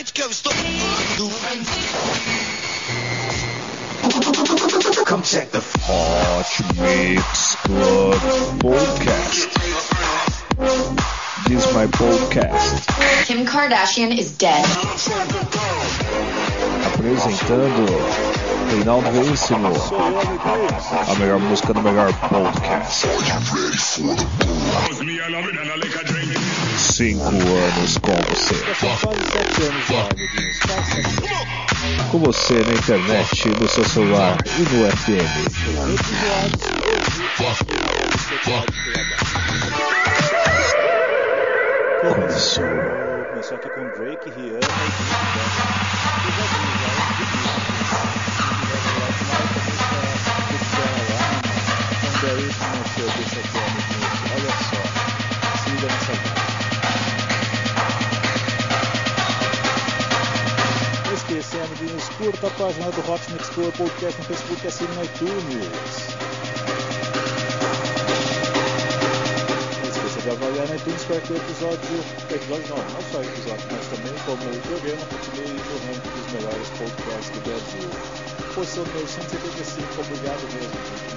bitch, que eu estou. Come check the Hot Mix Club Podcast. This is my podcast. Kim Kardashian is dead. Apresentando Reinaldo Veríssimo. A melhor música do melhor podcast. Cinco anos com você. Com você na internet, no seu celular e no FM. Começou. Começou aqui com Drake, Rihanna Olha curta a página do Hot Mix Club Podcast no Facebook e assine no iTunes. Não esqueça de avaliar no iTunes para que o episódio, episódio não, não só episódio, mas também como o programa continue no ranking dos melhores podcasts do Brasil. Posição número 175, obrigado mesmo,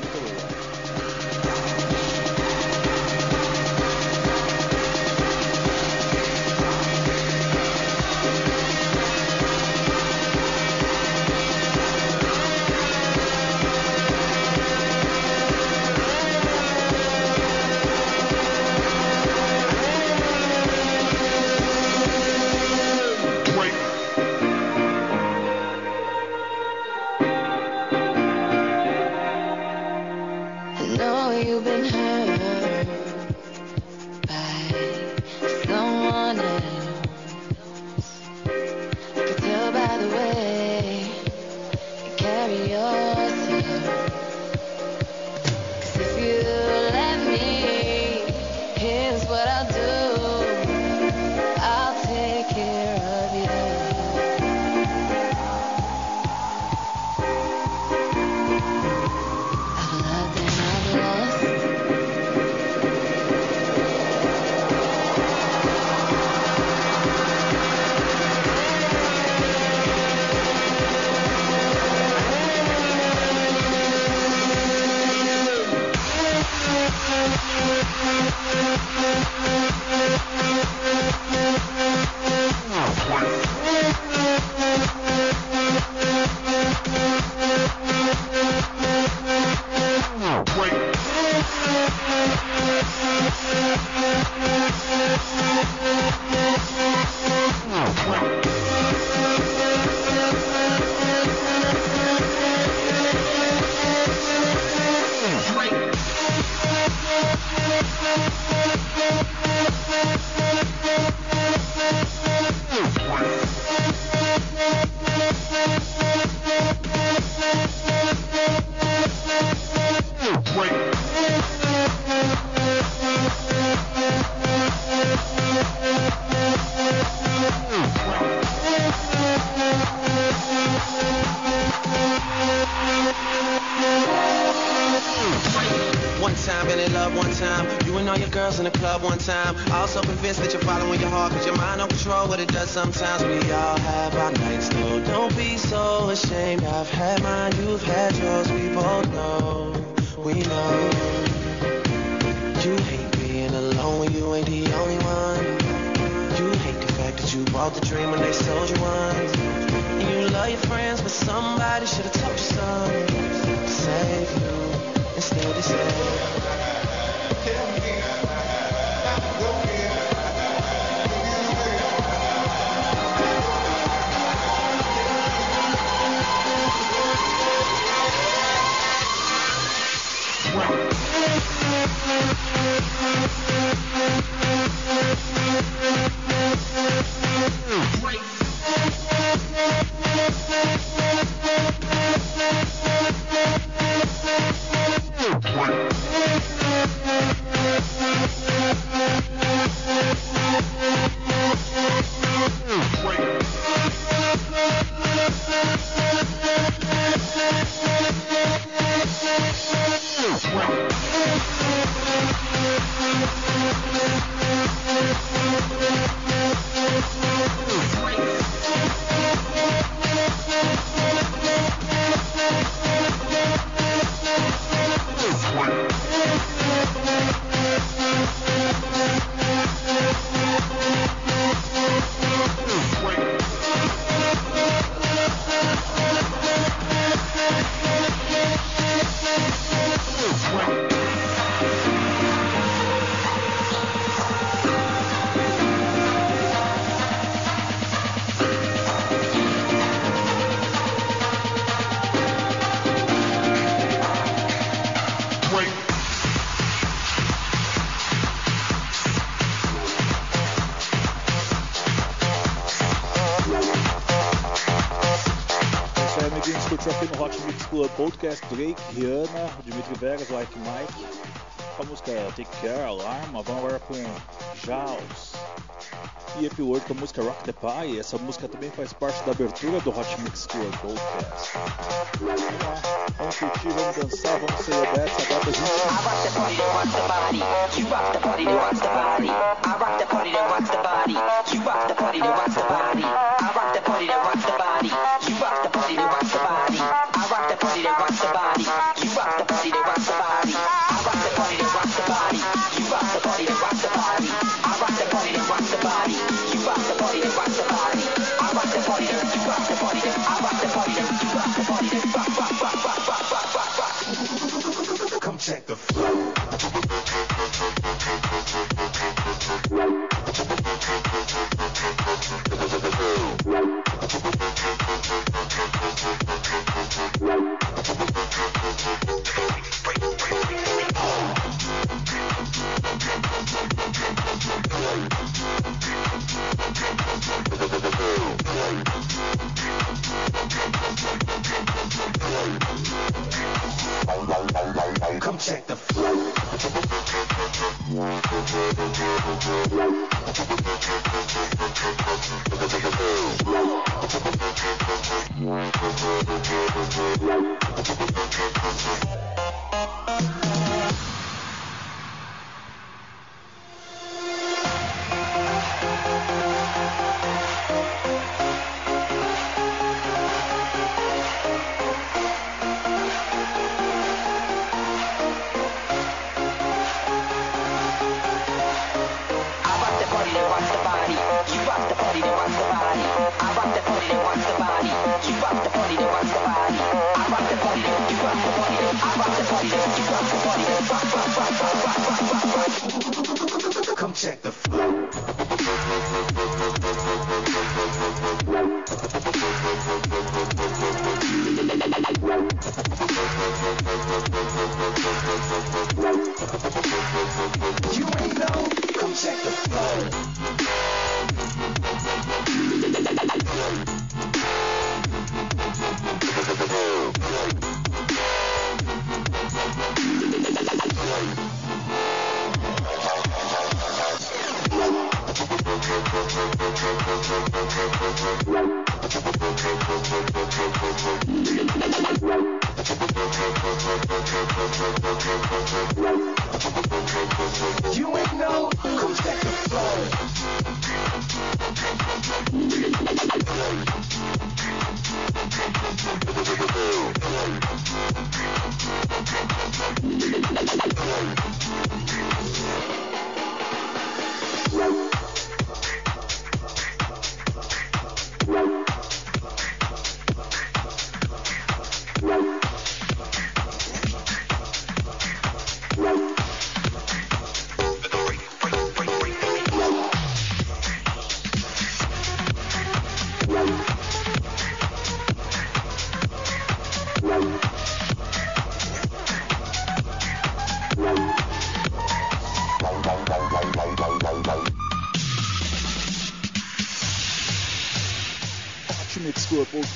all your girls in the club one time. Also convinced that you're following your heart, cause your mind don't control what it does sometimes. We all have our nights, though. Don't be so ashamed. I've had mine, you've had yours. We both know, we know. You hate being alone when you ain't the only one. You hate the fact that you bought the dream when they sold you one. You love your friends, but somebody should have told you something to save you. Instead they say. Thank you. Podcast, Drake, Rihanna, Dimitri Vegas, Like Mike. A música Take Care, Alarma. Vamos agora com Jaws. E Epilord com a música Rock the Pie. Essa música também faz parte da abertura do Hot Mix Club Podcast. Vamos curtir, vamos dançar, vamos celebrar essa data juntos. I rock the party that. You rock the party that rocks. I rock the party that rock the party the body.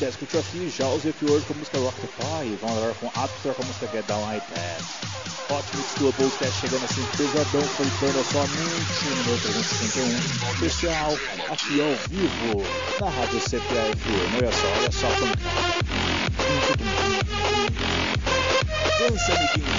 você escutou aqui Joseph Ward com a música Rock the Pie, vamos agora com Absor com a música Get Down Like That. Ótimo Global Podcast chegando assim pesadão, faltando somente no meu 351 especial, aqui ao vivo, na rádio CPAFM. Olha só, olha só como... Tá. Dança, amiguinho!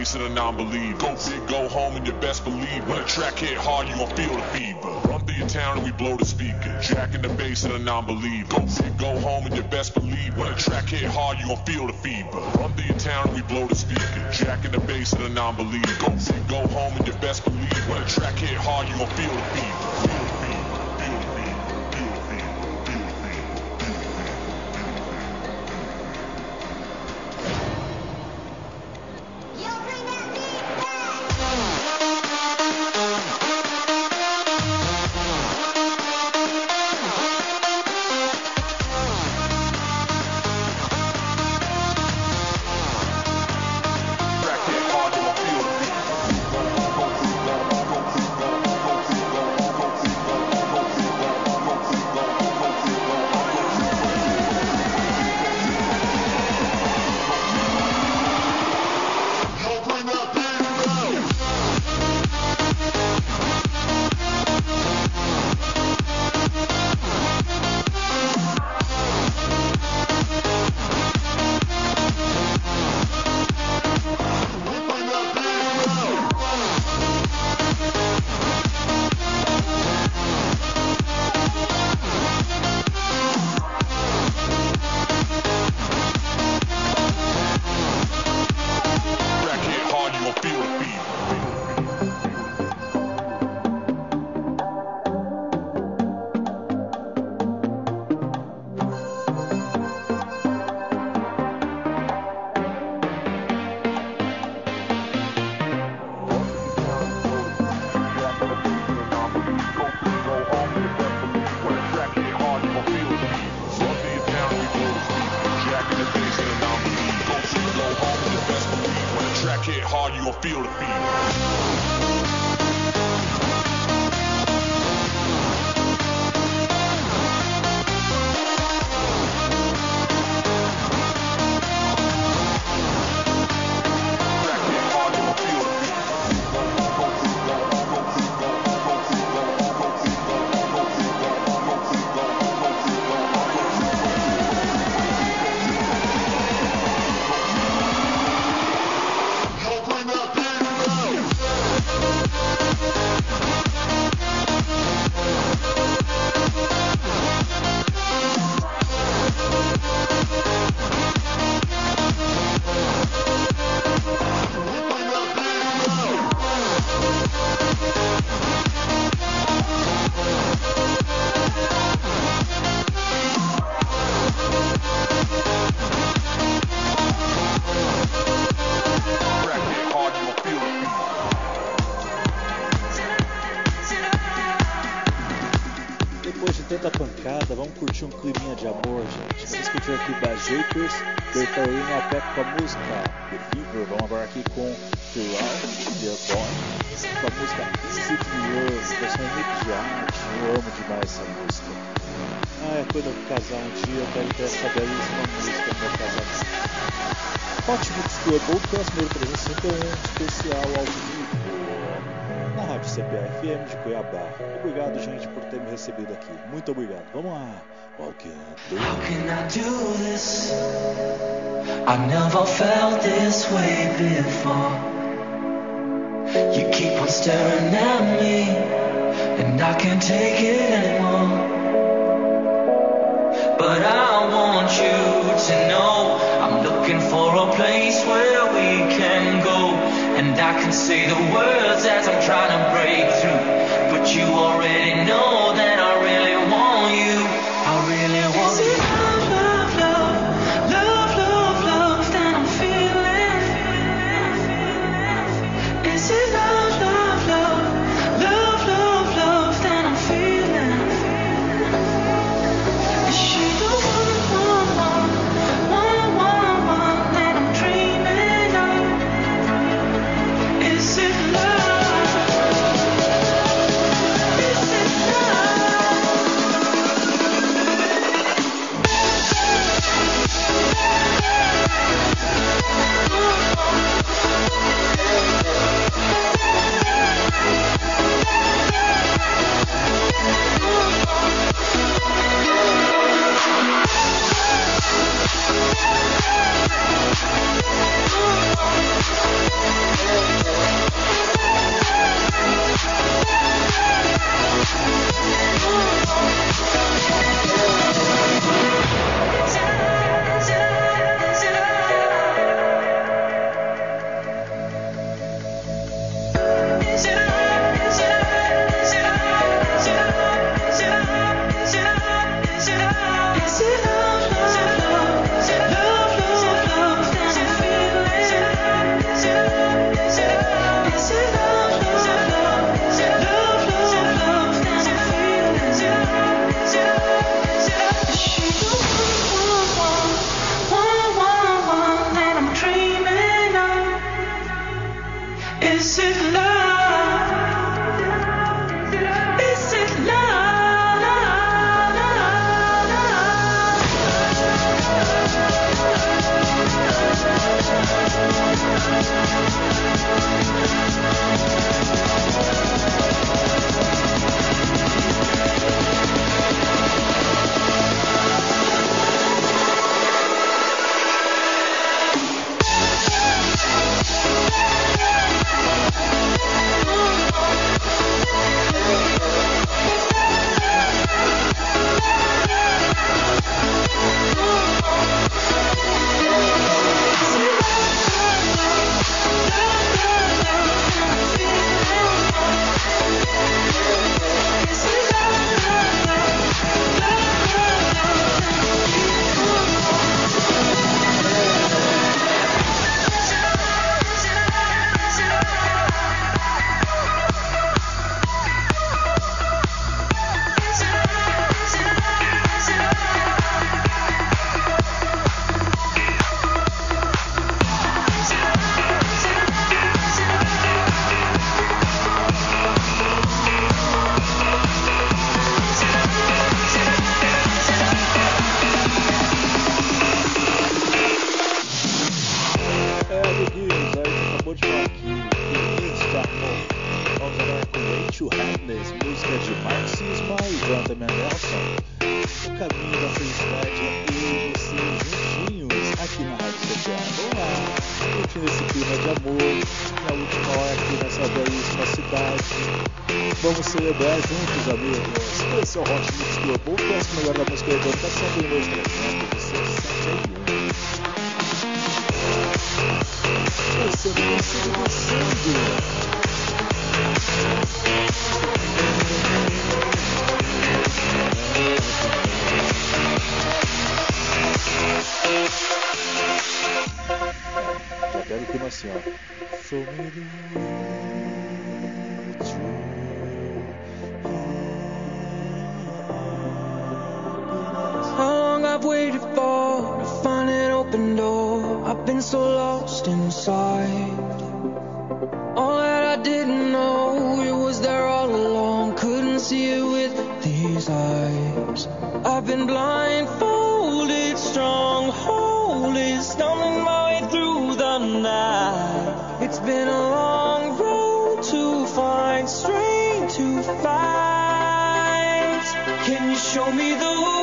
The bass and a non-believer. Go big, go home, and you best believe. When a track hit hard, you gon' feel the fever. Run through your town and we blow the speaker. Jacking the bass and the non-believer. Go big, go home, and you best believe. When a track hit hard, you gon' feel the fever. Run through your town and we blow the speaker. Jacking the bass and the non-believer. Go big, go home, and you best believe. When a track hit hard, you gon'. Feel the fever. Depois de tanta pancada, vamos curtir um climinha de amor, gente. Vocês curtiram aqui Bad Japers, Bertolino a pé com a música The Fever. Vamos agora aqui com Phyral, Dear Boy, com a música to Love, versão remix de arte. Eu amo demais essa música. Ah, é quando eu casar um dia, eu quero ter essa belíssima música no meu casamento. Hot Mix Club Podcast número 351, especial ao vivo Rádio CPA-FM de Cuiabá. Obrigado, gente, por ter me recebido aqui. Muito obrigado. Vamos lá. Walking How can I do this? I never felt this way before. You keep on staring at me, and I can't take it anymore. But I want you to know I'm looking for a place where we can can say the words as I'm trying to break through. But you already know been a long road to find, strength to fight. Can you show me the way?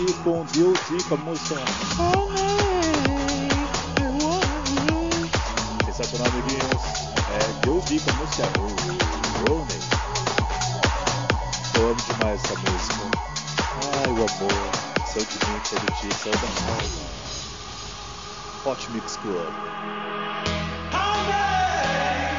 aqui com Deus e com a música. Sensacional, é amiguinhos. É Deus e com a música oh, oh, Roney. Eu amo demais essa música. Ai, o amor. Seu divino, seu de seu danado. nossa. Hot Mix Club. Amém!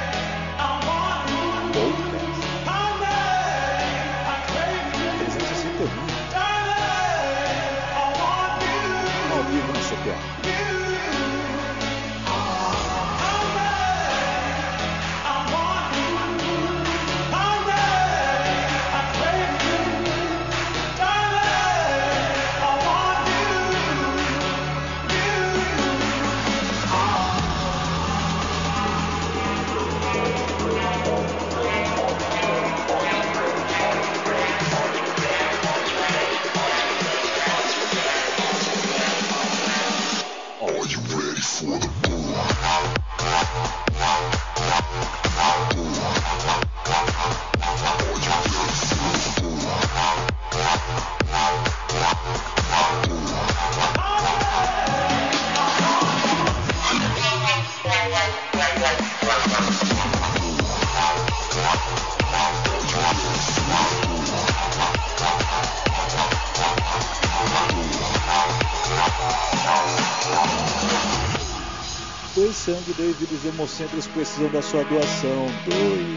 Vida, os hemocentros precisam da sua doação. Doe.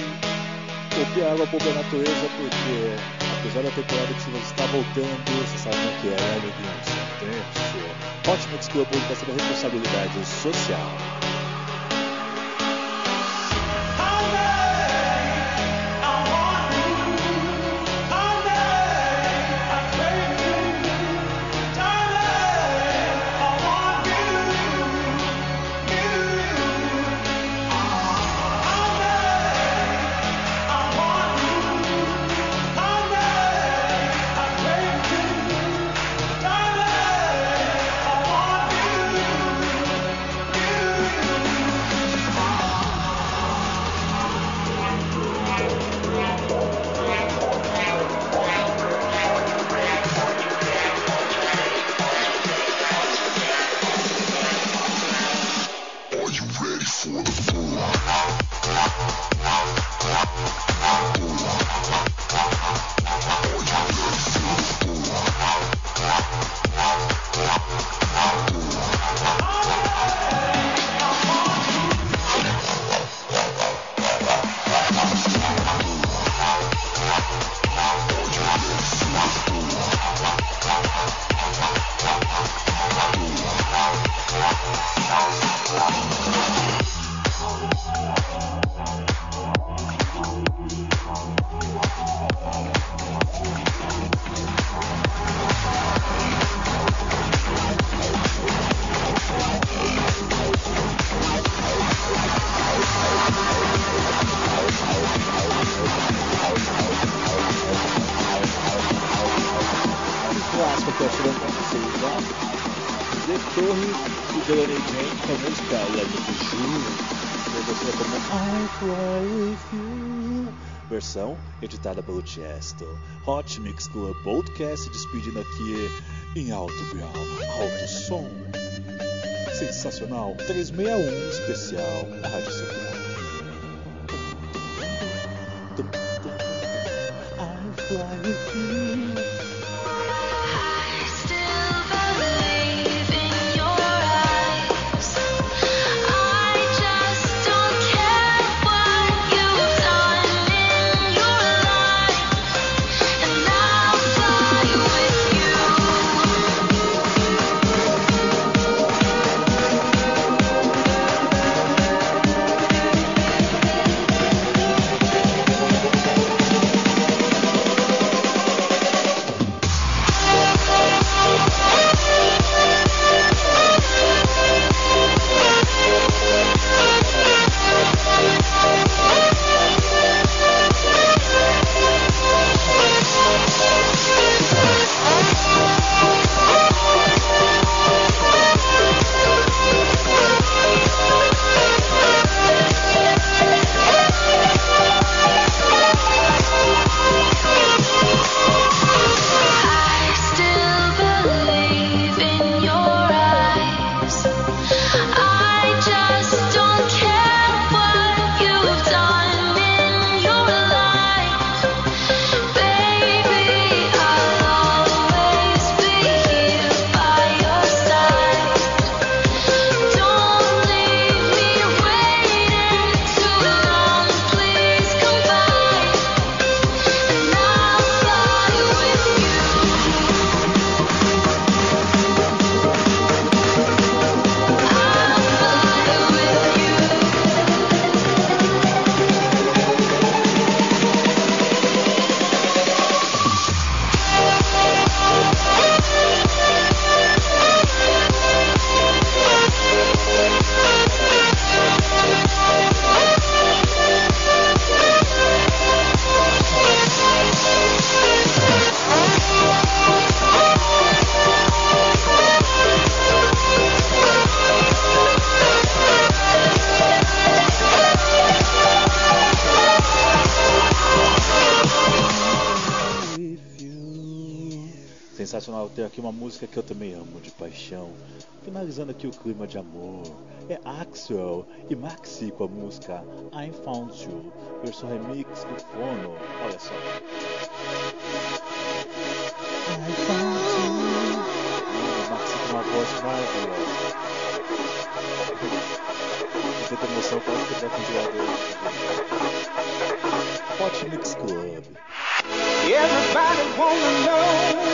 Poupe água, poupe a natureza, porque apesar da temporada de chuvas estar voltando, você sabe como que é, amiguinhos? Tenso. Hot Mix Club Podcast da responsabilidade social. Versão editada pelo Chesto. Hot Mix Club Podcast despedindo aqui em alto grau, alto som. Sensacional. 361 especial Rádio Central. aqui uma música que eu também amo de paixão. Finalizando aqui o clima de amor. É Axel e Maxi com a música I Found You, versão remix do Fono. Olha só. I found you. Hum, Maxi com uma voz maravilhosa. Tanta emoção quase que dá com o gerador. Hot Mix Club. Everybody wanna know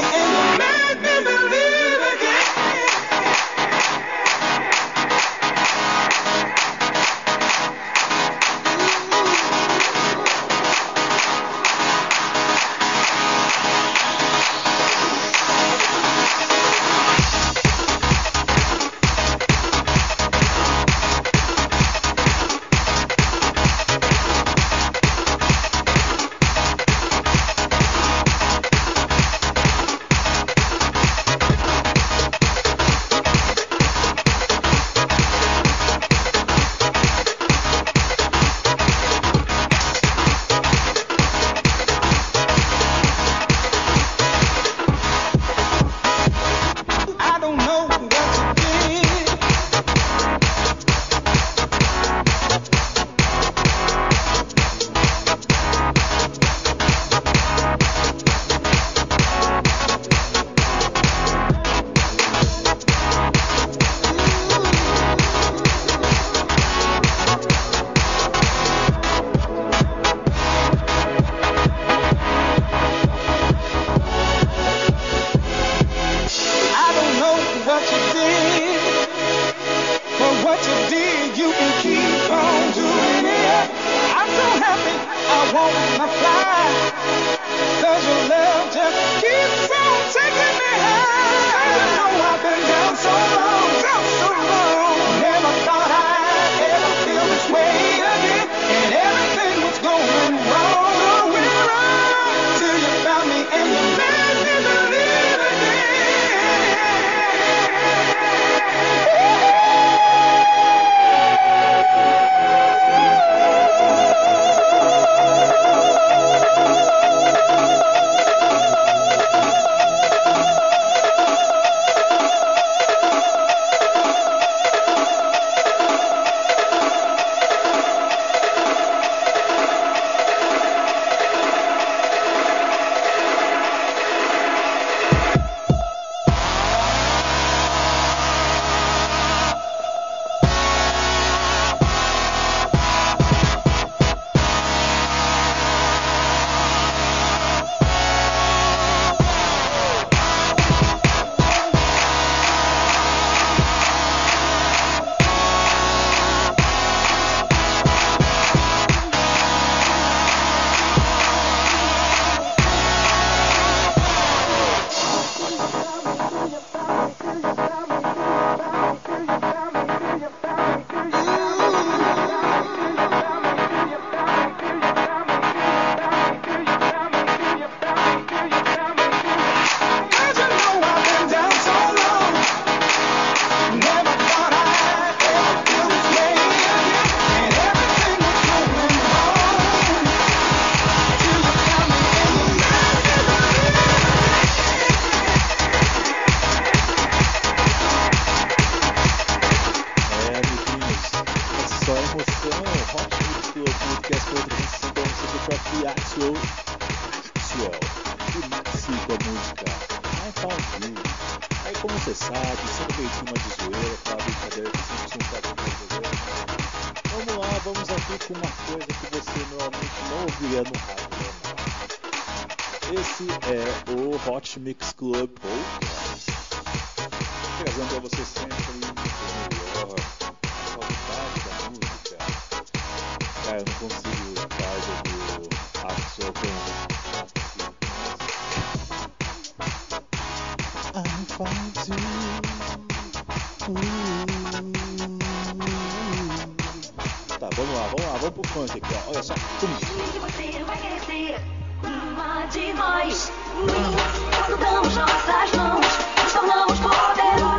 vamos pro funk aqui, ó. Olha só. Tum. Você vai crescer, uma de nós. nós Unidos, nossas mãos, nos tornamos poderosos.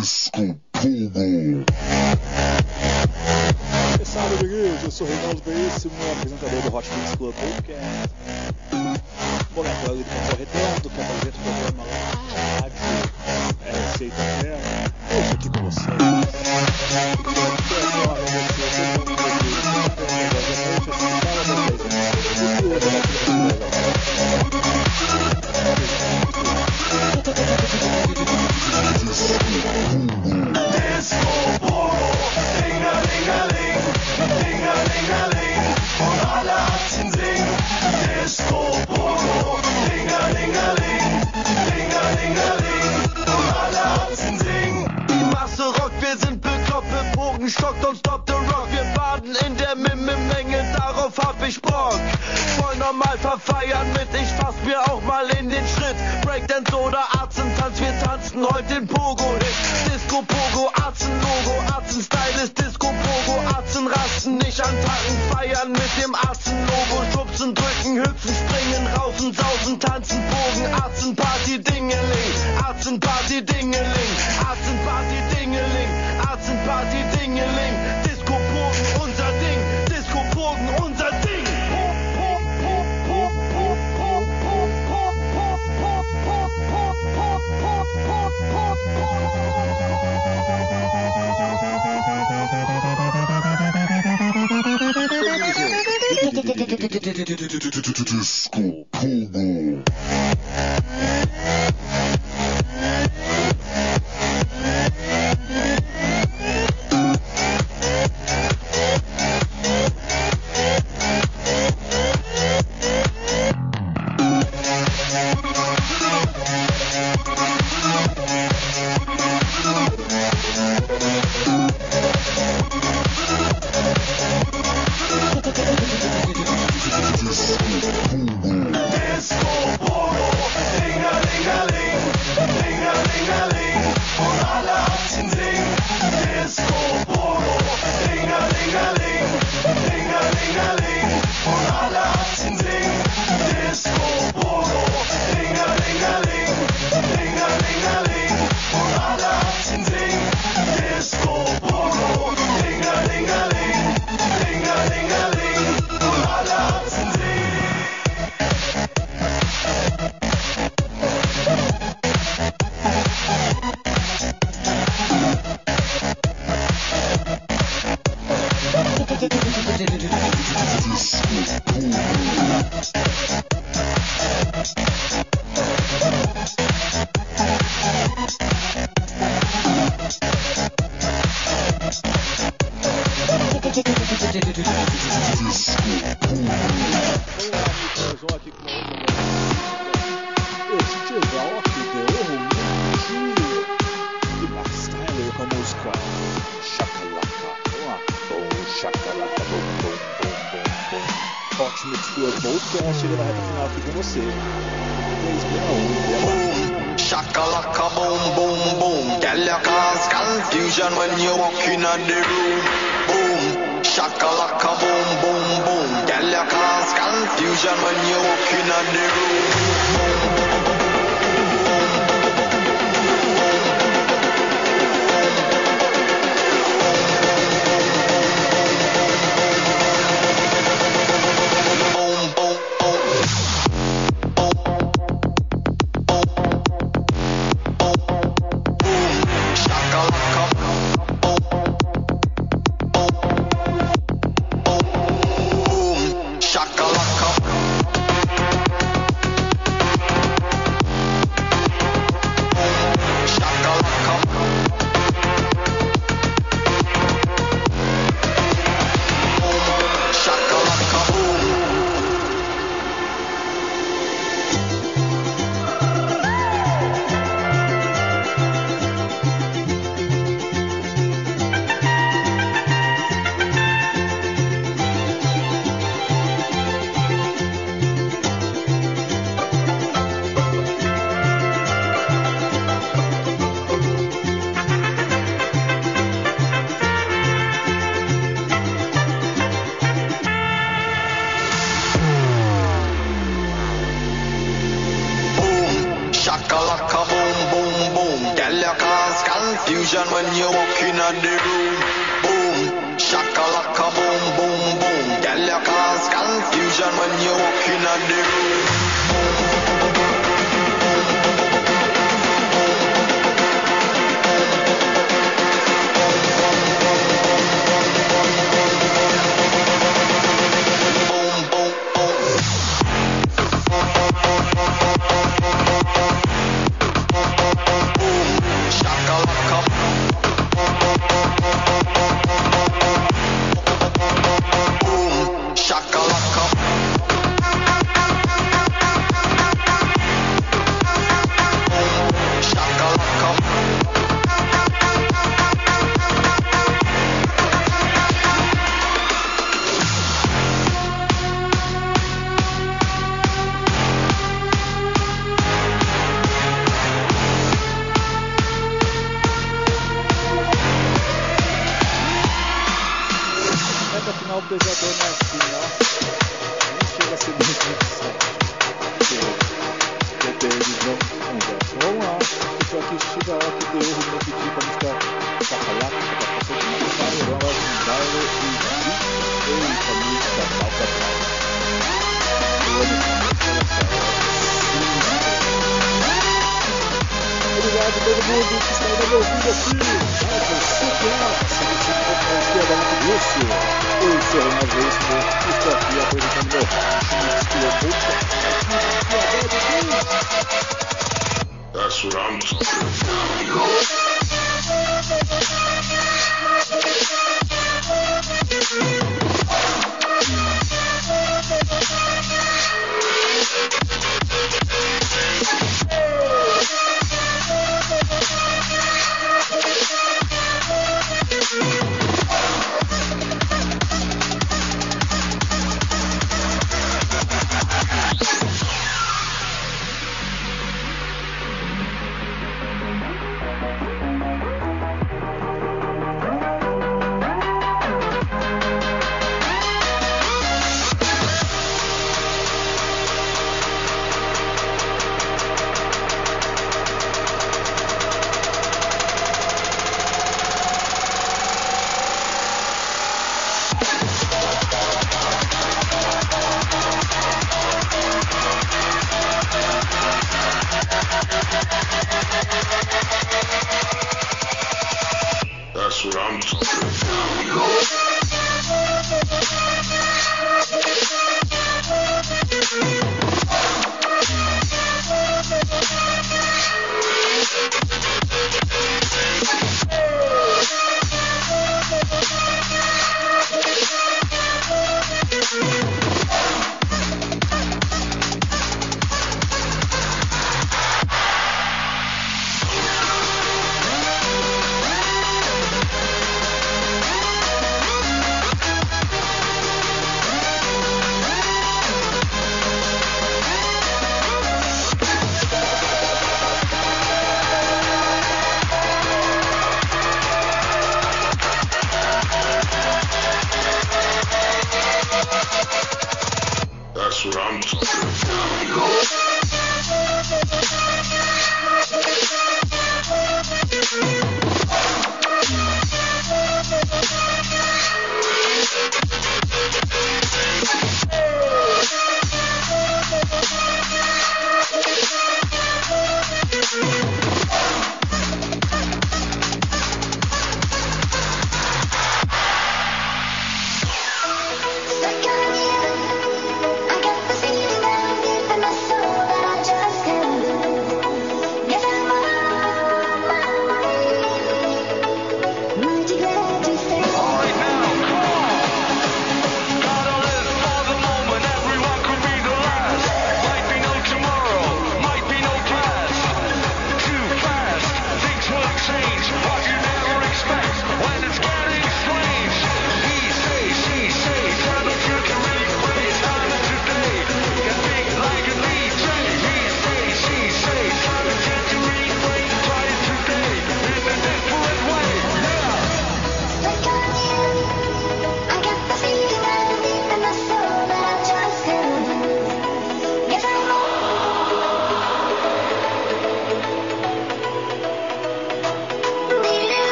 Disco Pulo. Pessoal eu sou Reinaldo Veríssimo, apresentador do Hot Mix Club Podcast. Momento ali do Cantor Redondo, que é apresenta o programa lá na é, rádio RC Itaperna. Hoje aqui com vocês. Disco Pogo. aqui com você. 361 Shakalaka boom boom boom. Tell your cause confusion when you walk in the room. Boom. Shakalaka boom boom boom. Tell your cause confusion when you walk in the room.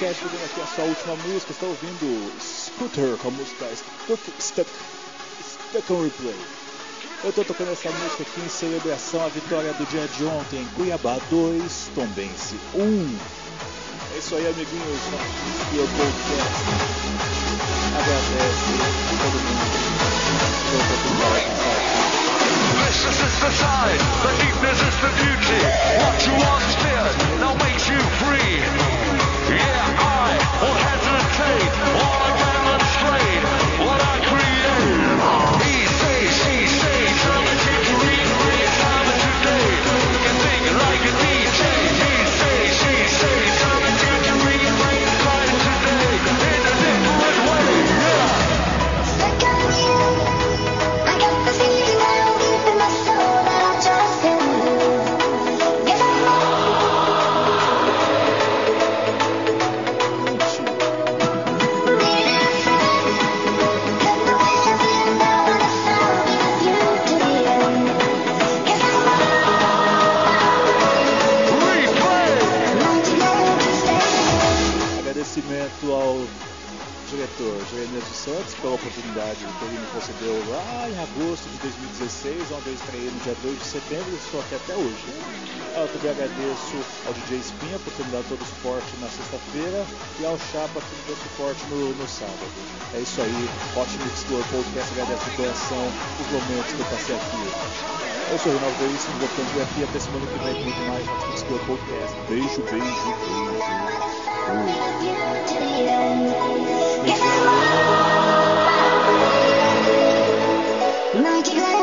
Podcast, chegando aqui a sua última música. Está ouvindo Scooter com a música Stuck, Stuck, Stuck on Replay. Eu estou tocando essa música aqui em celebração à vitória do dia de ontem. Cuiabá 2, Tombense 1. É isso aí, amiguinhos. Mix Club Podcast. Agradece a todo mundo. This is the side, the deepness is the beauty. What you once feared now makes you free. State. Agosto de 2016, onde eu estreiei no dia 2 de setembro e estou aqui até hoje. Eu também agradeço ao DJ Espinha por ter me dado todo o suporte na sexta-feira e ao Chapa por me dar suporte no, no sábado. É isso aí, Mix Club Podcast agradece de coração os momentos que eu passei aqui. Eu sou o Rinaldo Veríssimo, por aqui até semana que vem com muito mais Mix Club Podcast. Beijo, beijo, beijo. Fui. thank you.